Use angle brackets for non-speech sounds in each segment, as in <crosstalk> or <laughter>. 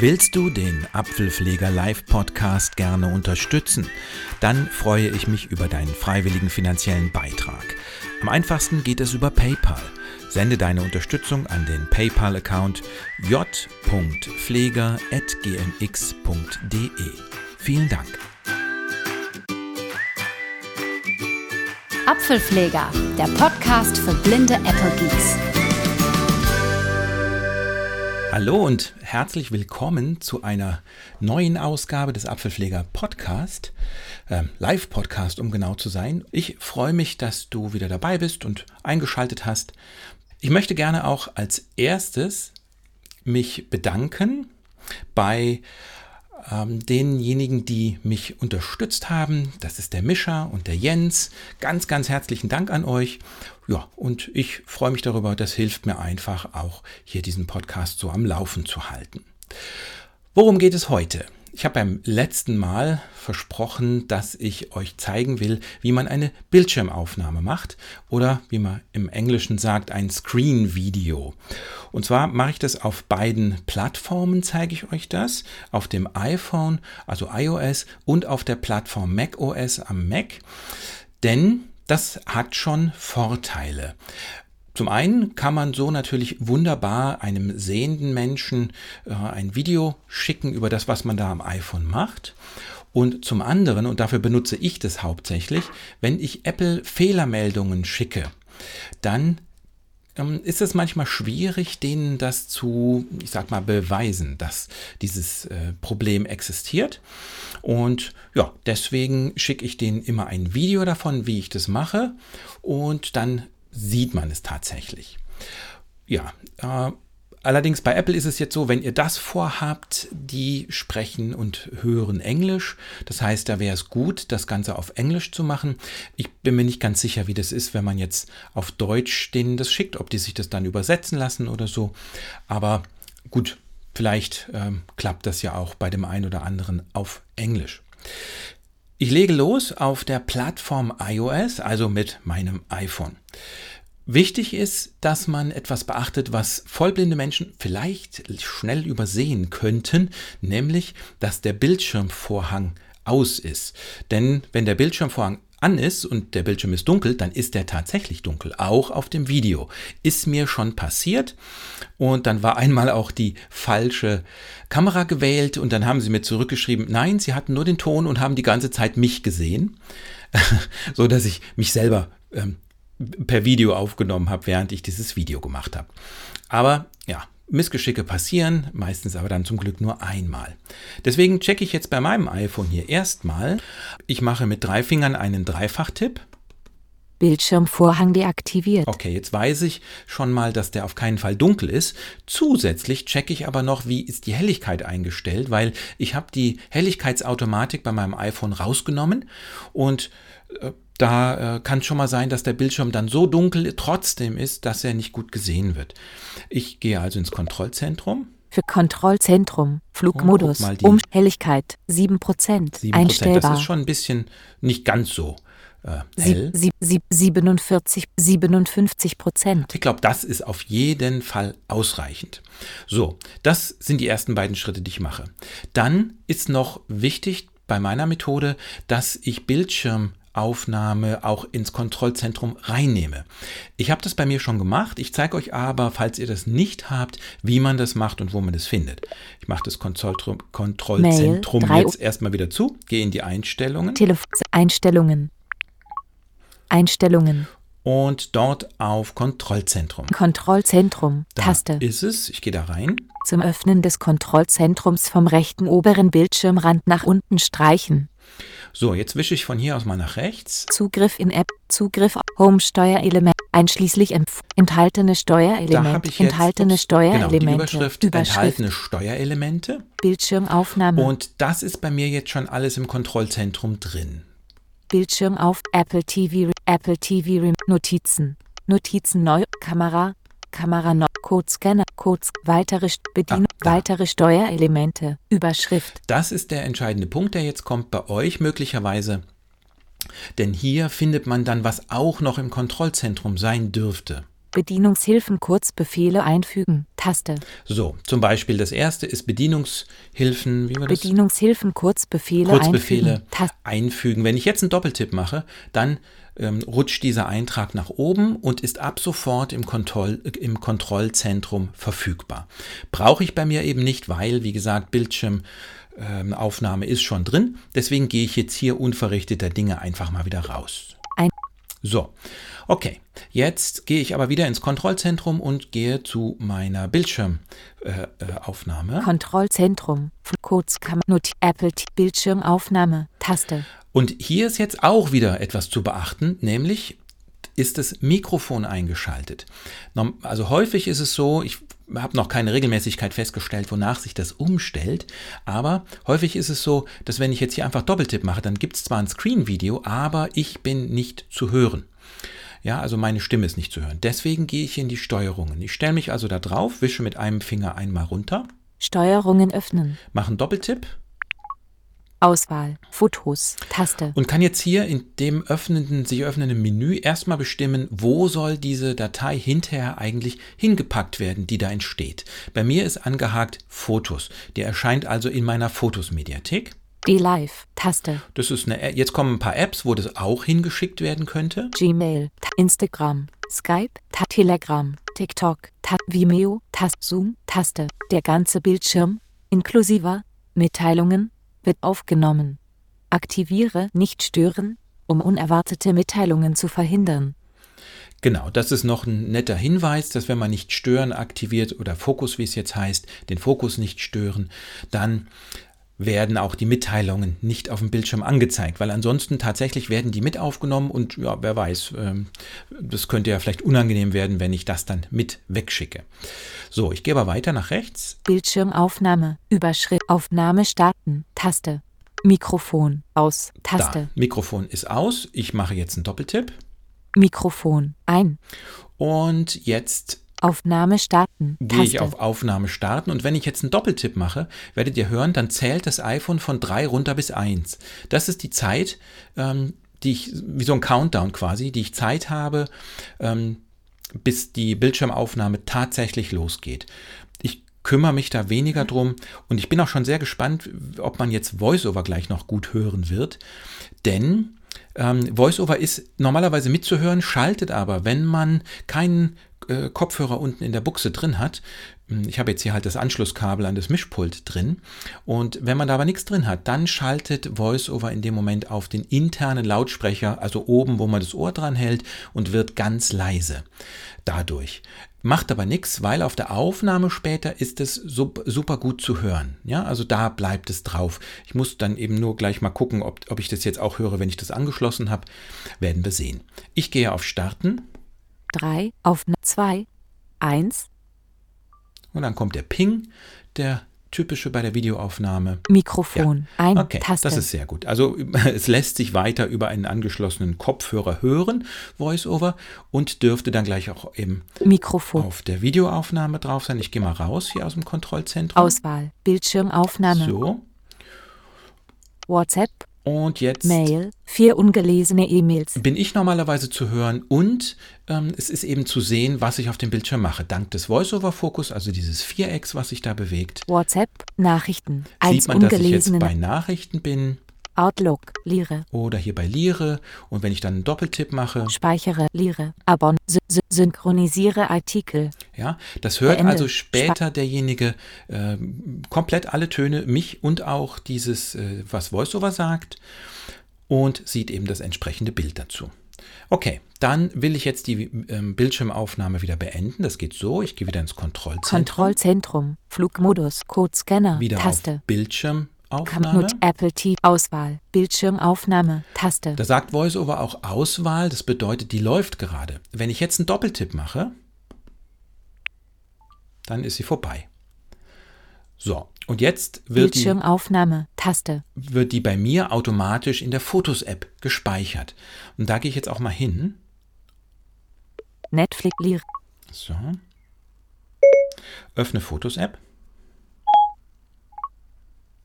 Willst du den Apfelpfleger Live Podcast gerne unterstützen? Dann freue ich mich über deinen freiwilligen finanziellen Beitrag. Am einfachsten geht es über PayPal. Sende deine Unterstützung an den PayPal-Account j.pfleger.gmx.de. Vielen Dank. Apfelpfleger, der Podcast für blinde Apple Geeks. Hallo und herzlich willkommen zu einer neuen Ausgabe des Apfelpfleger Podcast, äh, Live-Podcast, um genau zu sein. Ich freue mich, dass du wieder dabei bist und eingeschaltet hast. Ich möchte gerne auch als erstes mich bedanken bei ähm, denjenigen, die mich unterstützt haben. Das ist der Mischa und der Jens. Ganz, ganz herzlichen Dank an euch. Ja, und ich freue mich darüber. Das hilft mir einfach auch, hier diesen Podcast so am Laufen zu halten. Worum geht es heute? Ich habe beim letzten Mal versprochen, dass ich euch zeigen will, wie man eine Bildschirmaufnahme macht oder wie man im Englischen sagt, ein Screen Video. Und zwar mache ich das auf beiden Plattformen, zeige ich euch das, auf dem iPhone, also iOS und auf der Plattform macOS am Mac. Denn das hat schon Vorteile. Zum einen kann man so natürlich wunderbar einem sehenden Menschen äh, ein Video schicken über das, was man da am iPhone macht. Und zum anderen, und dafür benutze ich das hauptsächlich, wenn ich Apple Fehlermeldungen schicke, dann ähm, ist es manchmal schwierig, denen das zu, ich sag mal, beweisen, dass dieses äh, Problem existiert. Und ja, deswegen schicke ich denen immer ein Video davon, wie ich das mache. Und dann sieht man es tatsächlich. Ja, äh, allerdings bei Apple ist es jetzt so, wenn ihr das vorhabt, die sprechen und hören Englisch. Das heißt, da wäre es gut, das Ganze auf Englisch zu machen. Ich bin mir nicht ganz sicher, wie das ist, wenn man jetzt auf Deutsch denen das schickt, ob die sich das dann übersetzen lassen oder so. Aber gut, vielleicht ähm, klappt das ja auch bei dem einen oder anderen auf Englisch. Ich lege los auf der Plattform iOS, also mit meinem iPhone. Wichtig ist, dass man etwas beachtet, was vollblinde Menschen vielleicht schnell übersehen könnten, nämlich, dass der Bildschirmvorhang aus ist. Denn wenn der Bildschirmvorhang an ist und der Bildschirm ist dunkel, dann ist der tatsächlich dunkel, auch auf dem Video. Ist mir schon passiert und dann war einmal auch die falsche Kamera gewählt und dann haben sie mir zurückgeschrieben, nein, sie hatten nur den Ton und haben die ganze Zeit mich gesehen, <laughs> so dass ich mich selber ähm, per Video aufgenommen habe, während ich dieses Video gemacht habe. Aber ja, Missgeschicke passieren, meistens aber dann zum Glück nur einmal. Deswegen checke ich jetzt bei meinem iPhone hier erstmal. Ich mache mit drei Fingern einen Dreifachtipp. Bildschirmvorhang deaktiviert. Okay, jetzt weiß ich schon mal, dass der auf keinen Fall dunkel ist. Zusätzlich checke ich aber noch, wie ist die Helligkeit eingestellt, weil ich habe die Helligkeitsautomatik bei meinem iPhone rausgenommen und äh, da äh, kann schon mal sein, dass der Bildschirm dann so dunkel trotzdem ist, dass er nicht gut gesehen wird. Ich gehe also ins Kontrollzentrum. Für Kontrollzentrum, Flugmodus, oh, um Helligkeit 7%, 7%. Einstellbar. Das ist schon ein bisschen nicht ganz so äh, hell. Sie, sie, 47, 57 Prozent. Ich glaube, das ist auf jeden Fall ausreichend. So, das sind die ersten beiden Schritte, die ich mache. Dann ist noch wichtig bei meiner Methode, dass ich Bildschirm Aufnahme auch ins Kontrollzentrum reinnehme. Ich habe das bei mir schon gemacht. Ich zeige euch aber, falls ihr das nicht habt, wie man das macht und wo man das findet. Ich mache das Kontrollzentrum Mail, jetzt erstmal wieder zu, gehe in die Einstellungen. Telef Einstellungen. Einstellungen. Und dort auf Kontrollzentrum. Kontrollzentrum. Da Taste. ist es. Ich gehe da rein. Zum Öffnen des Kontrollzentrums vom rechten oberen Bildschirmrand nach unten streichen. So, jetzt wische ich von hier aus mal nach rechts. Zugriff in App, Zugriff Home Steuerelement, einschließlich enthaltene Steuerelement, enthaltene ups, Steuerelemente, genau, Überschrift, Überschrift, enthaltene Steuerelemente. Bildschirmaufnahme. Und das ist bei mir jetzt schon alles im Kontrollzentrum drin. Bildschirm auf Apple TV, Apple TV Notizen, Notizen neu, Kamera, Kamera noch, Codescanner, Codes, weitere Bedienung, ah, weitere Steuerelemente, Überschrift. Das ist der entscheidende Punkt, der jetzt kommt bei euch möglicherweise. Denn hier findet man dann, was auch noch im Kontrollzentrum sein dürfte. Bedienungshilfen Kurzbefehle einfügen. Taste. So, zum Beispiel das erste ist Bedienungshilfen, wie war das? Bedienungshilfen Kurzbefehle, Kurzbefehle einfügen. Einfügen. Wenn ich jetzt einen Doppeltipp mache, dann ähm, rutscht dieser Eintrag nach oben und ist ab sofort im, Kontroll, im Kontrollzentrum verfügbar. Brauche ich bei mir eben nicht, weil, wie gesagt, Bildschirmaufnahme ist schon drin. Deswegen gehe ich jetzt hier unverrichteter Dinge einfach mal wieder raus. So, okay. Jetzt gehe ich aber wieder ins Kontrollzentrum und gehe zu meiner Bildschirmaufnahme. Äh, äh. Kontrollzentrum. Kurzkammer. Apple Bildschirmaufnahme. Taste. Und hier ist jetzt auch wieder etwas zu beachten, nämlich ist das Mikrofon eingeschaltet. Also häufig ist es so, ich habe noch keine Regelmäßigkeit festgestellt, wonach sich das umstellt, aber häufig ist es so, dass wenn ich jetzt hier einfach Doppeltipp mache, dann gibt es zwar ein Screen-Video, aber ich bin nicht zu hören. Ja, also meine Stimme ist nicht zu hören. Deswegen gehe ich in die Steuerungen. Ich stelle mich also da drauf, wische mit einem Finger einmal runter, Steuerungen öffnen. mache einen Doppeltipp Auswahl. Fotos. Taste. und kann jetzt hier in dem öffnenden, sich öffnenden Menü erstmal bestimmen, wo soll diese Datei hinterher eigentlich hingepackt werden, die da entsteht. Bei mir ist angehakt Fotos. Die erscheint also in meiner Fotos-Mediathek. D-Live. Taste. Das ist eine, jetzt kommen ein paar Apps, wo das auch hingeschickt werden könnte. Gmail. Ta Instagram. Skype. Telegram. TikTok. Vimeo. Zoom. Taste. Der ganze Bildschirm, inklusive Mitteilungen, wird aufgenommen. Aktiviere Nicht stören, um unerwartete Mitteilungen zu verhindern. Genau, das ist noch ein netter Hinweis, dass wenn man nicht stören aktiviert oder Fokus, wie es jetzt heißt, den Fokus nicht stören, dann werden auch die Mitteilungen nicht auf dem Bildschirm angezeigt, weil ansonsten tatsächlich werden die mit aufgenommen und ja, wer weiß, ähm, das könnte ja vielleicht unangenehm werden, wenn ich das dann mit wegschicke. So, ich gehe aber weiter nach rechts. Bildschirmaufnahme. Überschrift. Aufnahme starten. Taste. Mikrofon. Aus. Taste. Da, Mikrofon ist aus. Ich mache jetzt einen Doppeltipp Mikrofon. Ein. und jetzt Aufnahme starten. gehe ich auf Aufnahme starten und wenn ich jetzt einen Doppeltipp mache, werdet ihr hören, dann zählt das iPhone von 3 runter bis 1. Das ist die Zeit, ähm, die ich, wie so ein Countdown quasi, die ich Zeit habe, ähm, bis die Bildschirmaufnahme tatsächlich losgeht. Ich kümmere mich da weniger drum und ich bin auch schon sehr gespannt, ob man jetzt VoiceOver gleich noch gut hören wird, denn ähm, VoiceOver ist normalerweise mitzuhören, schaltet aber, wenn man keinen äh, Kopfhörer unten in der Buchse drin hat. hm, Ich habe jetzt hier halt das Anschlusskabel an das Mischpult drin. Und wenn man da aber nichts drin hat, dann schaltet VoiceOver in dem Moment auf den internen Lautsprecher, also oben, wo man das Ohr dran hält, und wird ganz leise dadurch. Macht aber nichts, weil auf der Aufnahme später ist es sup- super gut zu hören. Ja, also da bleibt es drauf. Ich muss dann eben nur gleich mal gucken, ob, ob ich das jetzt auch höre, wenn ich das angeschlossen habe. Werden wir sehen. Ich gehe auf Starten 3. Auf 2. 1. und dann kommt der Ping, der typische bei der Videoaufnahme. Mikrofon. Ein. Okay, Taste. das ist sehr gut. Also <laughs> es lässt sich weiter über einen angeschlossenen Kopfhörer hören, VoiceOver, und dürfte dann gleich auch eben Mikrofon. auf der Videoaufnahme drauf sein. Ich gehe mal raus hier aus dem Kontrollzentrum. Auswahl. Bildschirmaufnahme. So, WhatsApp. Und jetzt Mail. Vier ungelesene E-Mails. bin ich normalerweise zu hören und ähm, es ist eben zu sehen, was ich auf dem Bildschirm mache. Dank des Voice-Over-Fokus, also dieses Vierecks, was sich da bewegt, WhatsApp. Nachrichten. Sieht man, dass ich jetzt bei Nachrichten bin Outlook. Lire. oder hier bei Lire und wenn ich dann einen Doppeltipp mache, Speichere. Lire. Abon. Sy sy synchronisiere Artikel. ja, das hört Beende. also später derjenige äh, komplett alle Töne, mich und auch dieses, äh, was VoiceOver sagt und sieht eben das entsprechende Bild dazu. Okay, dann will ich jetzt die ähm, Bildschirmaufnahme wieder beenden. Das geht so. Ich gehe wieder ins Kontrollzentrum. Kontrollzentrum. Flugmodus. Codescanner. wieder Taste. auf Bildschirmaufnahme. Kamnut Apple TV. Auswahl. Bildschirmaufnahme. Taste. Da sagt VoiceOver auch Auswahl, das bedeutet, die läuft gerade. Wenn ich jetzt einen Doppeltipp mache, dann ist sie vorbei. So, und jetzt wird die, Bildschirmaufnahme. Taste. wird die bei mir automatisch in der Fotos-App gespeichert. Und da gehe ich jetzt auch mal hin. Netflix. So. Öffne Fotos-App.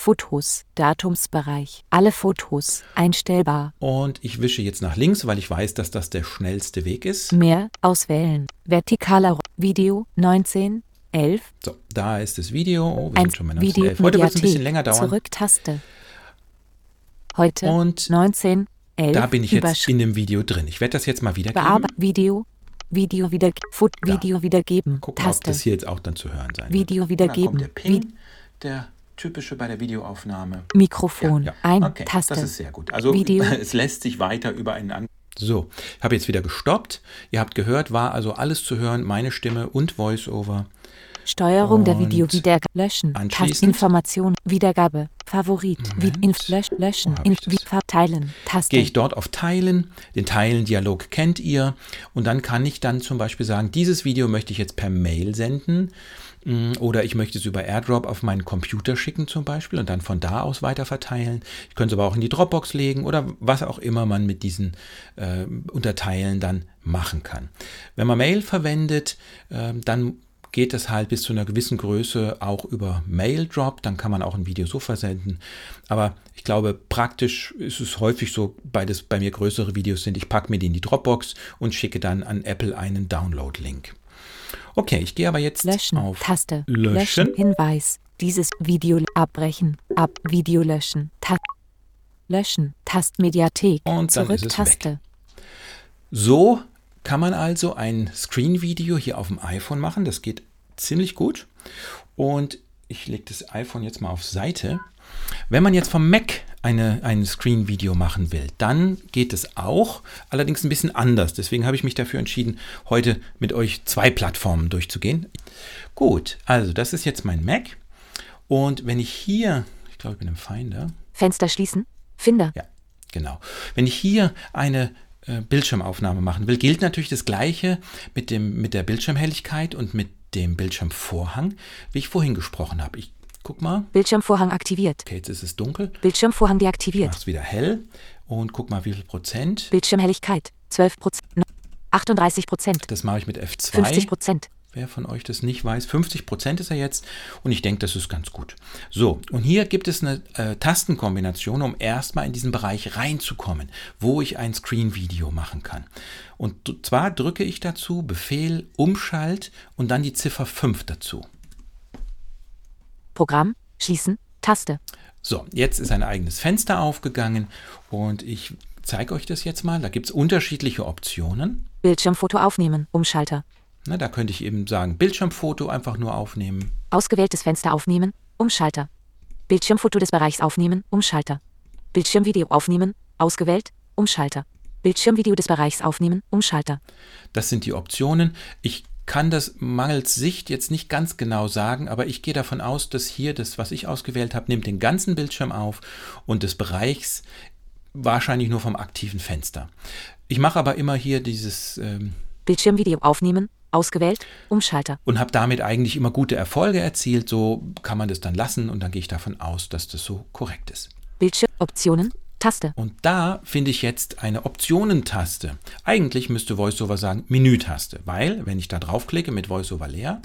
Fotos, Datumsbereich, alle Fotos, einstellbar, Und ich wische jetzt nach links, weil ich weiß, dass das der schnellste Weg ist. mehr, auswählen, vertikaler Ro- Video, 19, 11, So, da ist das Video. Oh, wir 1, sind schon bei Video, 1911. Heute wird es ein bisschen länger dauern. Zurück-Taste. Heute, Und 19, 11, da bin ich jetzt in dem Video drin. Ich werde das jetzt mal wiedergeben. Bearbeit, Video, Video wieder, Foot. Video wiedergeben, Gucken, ob Taste, das hier jetzt auch dann zu hören sein Video wird. Und dann wiedergeben. kommt der Ping, der typische bei der Videoaufnahme. Mikrofon, ein, okay, Taste, Das ist sehr gut. Also Video. <laughs> es lässt sich weiter über einen an. So, ich habe jetzt wieder gestoppt. Ihr habt gehört, war also alles zu hören, meine Stimme und Voiceover. Steuerung der Und Videowiedergabe, löschen, anschließend- Taste, Information, Wiedergabe, Favorit, wie, inf, lösch, löschen, Wo hab in, ich das? wie, verteilen, Taste, Gehe ich dort auf Teilen, den Teilen-Dialog kennt ihr und dann kann ich dann zum Beispiel sagen, dieses Video möchte ich jetzt per Mail senden oder ich möchte es über AirDrop auf meinen Computer schicken zum Beispiel und dann von da aus weiter verteilen. Ich könnte es aber auch in die Dropbox legen oder was auch immer man mit diesen äh, Unterteilen dann machen kann. Wenn man Mail verwendet, äh, dann geht es halt bis zu einer gewissen Größe auch über Mail-Drop, dann kann man auch ein Video so versenden. Aber ich glaube, praktisch ist es häufig so, bei, das, bei mir größere Videos sind, ich packe mir die in die Dropbox und schicke dann an Apple einen Download-Link. Okay, ich gehe aber jetzt löschen, auf Taste, Löschen. Hinweis, dieses Video abbrechen, ab, Video löschen, Ta löschen, Tast, Mediathek, Und dann zurück, Taste, So kann man also ein Screen-Video hier auf dem iPhone machen. Das geht ziemlich gut. Und ich lege das iPhone jetzt mal auf Seite. Wenn man jetzt vom Mac eine, ein Screen-Video machen will, dann geht es auch, allerdings ein bisschen anders. Deswegen habe ich mich dafür entschieden, heute mit euch zwei Plattformen durchzugehen. Gut, also das ist jetzt mein Mac. Und wenn ich hier, ich glaube, ich bin im Finder. Fenster schließen, Finder, Ja, genau. Wenn ich hier eine äh, Bildschirmaufnahme machen will, gilt natürlich das Gleiche mit, dem, mit der Bildschirmhelligkeit und mit dem Bildschirmvorhang, wie ich vorhin gesprochen habe. Ich guck mal. Bildschirmvorhang aktiviert, Okay, jetzt ist es dunkel. Bildschirmvorhang deaktiviert, mache es wieder hell und guck mal, wie viel Prozent. Bildschirmhelligkeit, 12 Prozent, 38 Prozent, Das mache ich mit F2. 50 Prozent, Wer von euch das nicht weiß, 50 Prozent ist er jetzt und ich denke, das ist ganz gut. So, und hier gibt es eine äh, Tastenkombination, um erstmal in diesen Bereich reinzukommen, wo ich ein Screen-Video machen kann. Und zwar drücke ich dazu Befehl Umschalt und dann die Ziffer 5 dazu. Programm, schließen, Taste, So, jetzt ist ein eigenes Fenster aufgegangen und ich zeige euch das jetzt mal. Da gibt es unterschiedliche Optionen. Bildschirmfoto aufnehmen, Umschalter, Na, da könnte ich eben sagen, Bildschirmfoto einfach nur aufnehmen. Ausgewähltes Fenster aufnehmen, Umschalter. Bildschirmfoto des Bereichs aufnehmen, Umschalter. Bildschirmvideo aufnehmen, ausgewählt, Umschalter. Bildschirmvideo des Bereichs aufnehmen, Umschalter. Das sind die Optionen. Ich kann das mangels Sicht jetzt nicht ganz genau sagen, aber ich gehe davon aus, dass hier das, was ich ausgewählt habe, nimmt den ganzen Bildschirm auf und des Bereichs wahrscheinlich nur vom aktiven Fenster. Ich mache aber immer hier dieses ähm, Bildschirmvideo aufnehmen, ausgewählt, Umschalter. und habe damit eigentlich immer gute Erfolge erzielt. So kann man das dann lassen und dann gehe ich davon aus, dass das so korrekt ist. Bildschirm, Optionen, Taste. Und da finde ich jetzt eine Optionentaste. Eigentlich müsste VoiceOver sagen Menütaste, weil wenn ich da draufklicke mit VoiceOver leer,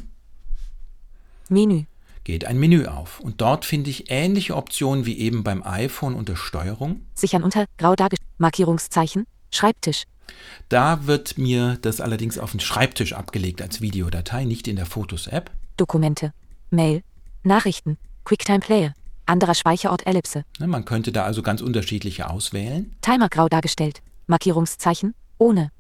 Menü. geht ein Menü auf. Und dort finde ich ähnliche Optionen wie eben beim iPhone unter Steuerung. Sichern unter, grau dargestellt, Markierungszeichen, Schreibtisch. Da wird mir das allerdings auf den Schreibtisch abgelegt als Videodatei, nicht in der Fotos-App. Dokumente. Mail. Nachrichten. Quicktime Player. Anderer Speicherort Ellipse. Ne, Man könnte da also ganz unterschiedliche auswählen. Timer grau dargestellt. Markierungszeichen. Ohne.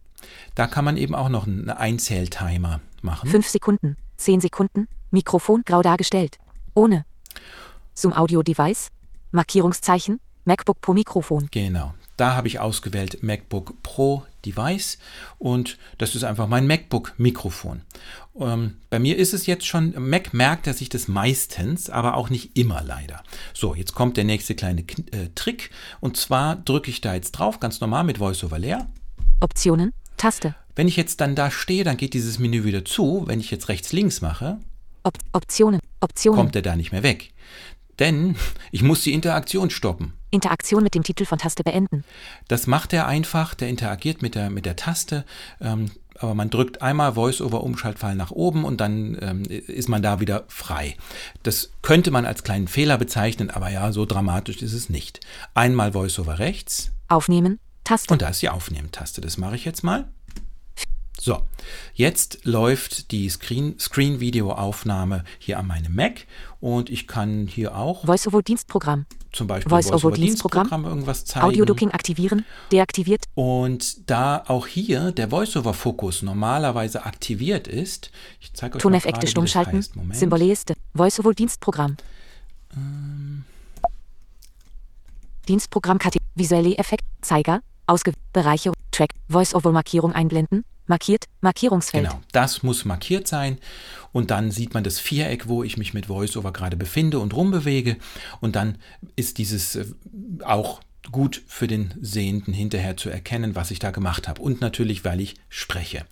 Da kann man eben auch noch einen Einzähltimer machen. 5 Sekunden. 10 Sekunden. Mikrofon grau dargestellt. Ohne. Zoom Audio Device. Markierungszeichen. MacBook Pro Mikrofon. Genau. Da habe ich ausgewählt MacBook Pro Device und das ist einfach mein MacBook Mikrofon. Ähm, bei mir ist es jetzt schon, Mac merkt er sich das meistens, aber auch nicht immer leider. So, jetzt kommt der nächste kleine Kn- äh, Trick und zwar drücke ich da jetzt drauf, ganz normal mit VoiceOver leer. Optionen. Taste. Wenn ich jetzt dann da stehe, dann geht dieses Menü wieder zu. Wenn ich jetzt rechts-links mache, Op Optionen. Optionen. kommt er da nicht mehr weg. Denn <laughs> ich muss die Interaktion stoppen. Interaktion mit dem Titel von Taste beenden. Das macht er einfach, der interagiert mit der, mit der Taste. Ähm, aber man drückt einmal Voice-over-Umschaltpfeil nach oben und dann ähm, ist man da wieder frei. Das könnte man als kleinen Fehler bezeichnen, aber ja, so dramatisch ist es nicht. Einmal Voice-over rechts. Aufnehmen, Taste. Und da ist die Aufnehmen-Taste. Das mache ich jetzt mal. So, jetzt läuft die Screen-Video-Aufnahme Screen hier an meinem Mac und ich kann hier auch Voice-over-Dienstprogramm zum Beispiel Voice-over-Dienstprogramm Voice irgendwas zeigen. Audio-Ducking aktivieren, deaktiviert. Und da auch hier der Voice-over-Fokus normalerweise aktiviert ist, ich zeige euch Toneffekte stummschalten, Symboleste, Voice-over-Dienstprogramm. Ähm. Dienstprogramm visuelle Effekt, Zeiger, Ausge Bereiche, Track, Voice-over-Markierung einblenden, markiert, Markierungsfeld. Genau, das muss markiert sein und dann sieht man das Viereck, wo ich mich mit VoiceOver gerade befinde und rumbewege und dann ist dieses äh, auch gut für den Sehenden hinterher zu erkennen, was ich da gemacht habe und natürlich, weil ich spreche.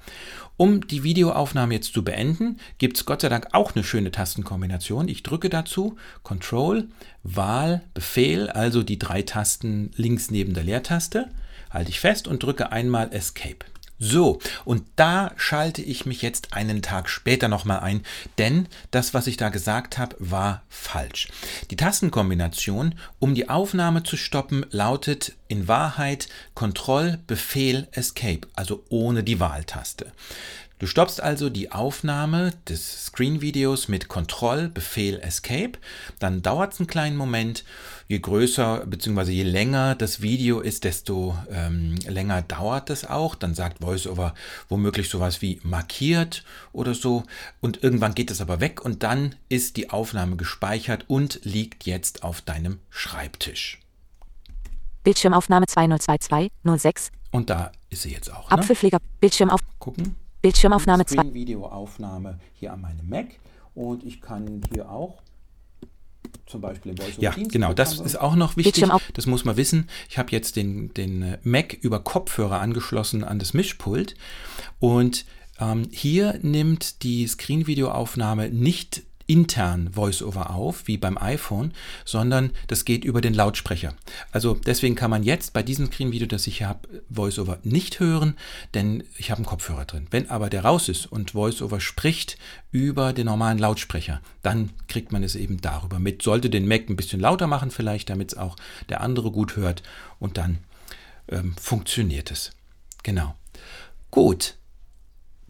Um die Videoaufnahme jetzt zu beenden, gibt es Gott sei Dank auch eine schöne Tastenkombination. Ich drücke dazu Control, Wahl, Befehl, also die drei Tasten links neben der Leertaste, halte ich fest und drücke einmal Escape. So, und da schalte ich mich jetzt einen Tag später nochmal ein, denn das, was ich da gesagt habe, war falsch. Die Tastenkombination, um die Aufnahme zu stoppen, lautet in Wahrheit Control, Befehl, Escape, also ohne die Wahltaste. Du stoppst also die Aufnahme des Screen-Videos mit Control, Befehl, Escape. Dann dauert es einen kleinen Moment. Je größer bzw. je länger das Video ist, desto ähm, länger dauert es auch. Dann sagt VoiceOver womöglich sowas wie markiert oder so. Und irgendwann geht es aber weg und dann ist die Aufnahme gespeichert und liegt jetzt auf deinem Schreibtisch. Bildschirmaufnahme 2022 Und da ist sie jetzt auch. Ne? Apfelpfleger, Bildschirmauf. Gucken. Bildschirmaufnahme 2. Videoaufnahme hier an meinem Mac und ich kann hier auch zum Beispiel im Ja, genau, das ist auch noch wichtig. Das muss man wissen. Ich habe jetzt den, den Mac über Kopfhörer angeschlossen an das Mischpult und ähm, hier nimmt die Screen-Videoaufnahme nicht intern VoiceOver auf, wie beim iPhone, sondern das geht über den Lautsprecher. Also deswegen kann man jetzt bei diesem Screen-Video, das ich habe, VoiceOver nicht hören, denn ich habe einen Kopfhörer drin. Wenn aber der raus ist und VoiceOver spricht über den normalen Lautsprecher, dann kriegt man es eben darüber mit. Sollte den Mac ein bisschen lauter machen vielleicht, damit es auch der andere gut hört und dann ähm, funktioniert es. Genau. Gut,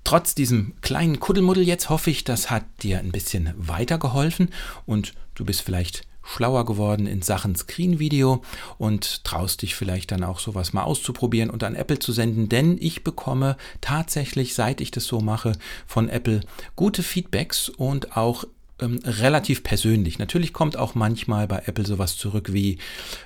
Trotz diesem kleinen Kuddelmuddel jetzt hoffe ich, das hat dir ein bisschen weitergeholfen und du bist vielleicht schlauer geworden in Sachen Screen-Video und traust dich vielleicht dann auch sowas mal auszuprobieren und an Apple zu senden, denn ich bekomme tatsächlich, seit ich das so mache, von Apple gute Feedbacks und auch ähm, relativ persönlich. Natürlich kommt auch manchmal bei Apple sowas zurück wie,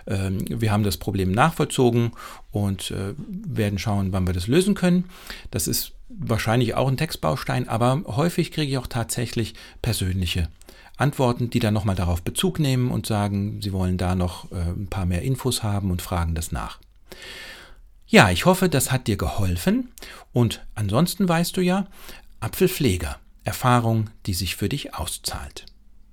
ähm, wir haben das Problem nachvollzogen und äh, werden schauen, wann wir das lösen können. Das ist wahrscheinlich auch ein Textbaustein, aber häufig kriege ich auch tatsächlich persönliche Antworten, die dann nochmal darauf Bezug nehmen und sagen, sie wollen da noch äh, ein paar mehr Infos haben und fragen das nach. Ja, ich hoffe, das hat dir geholfen und ansonsten weißt du ja, Apfelpfleger, Erfahrung, die sich für dich auszahlt.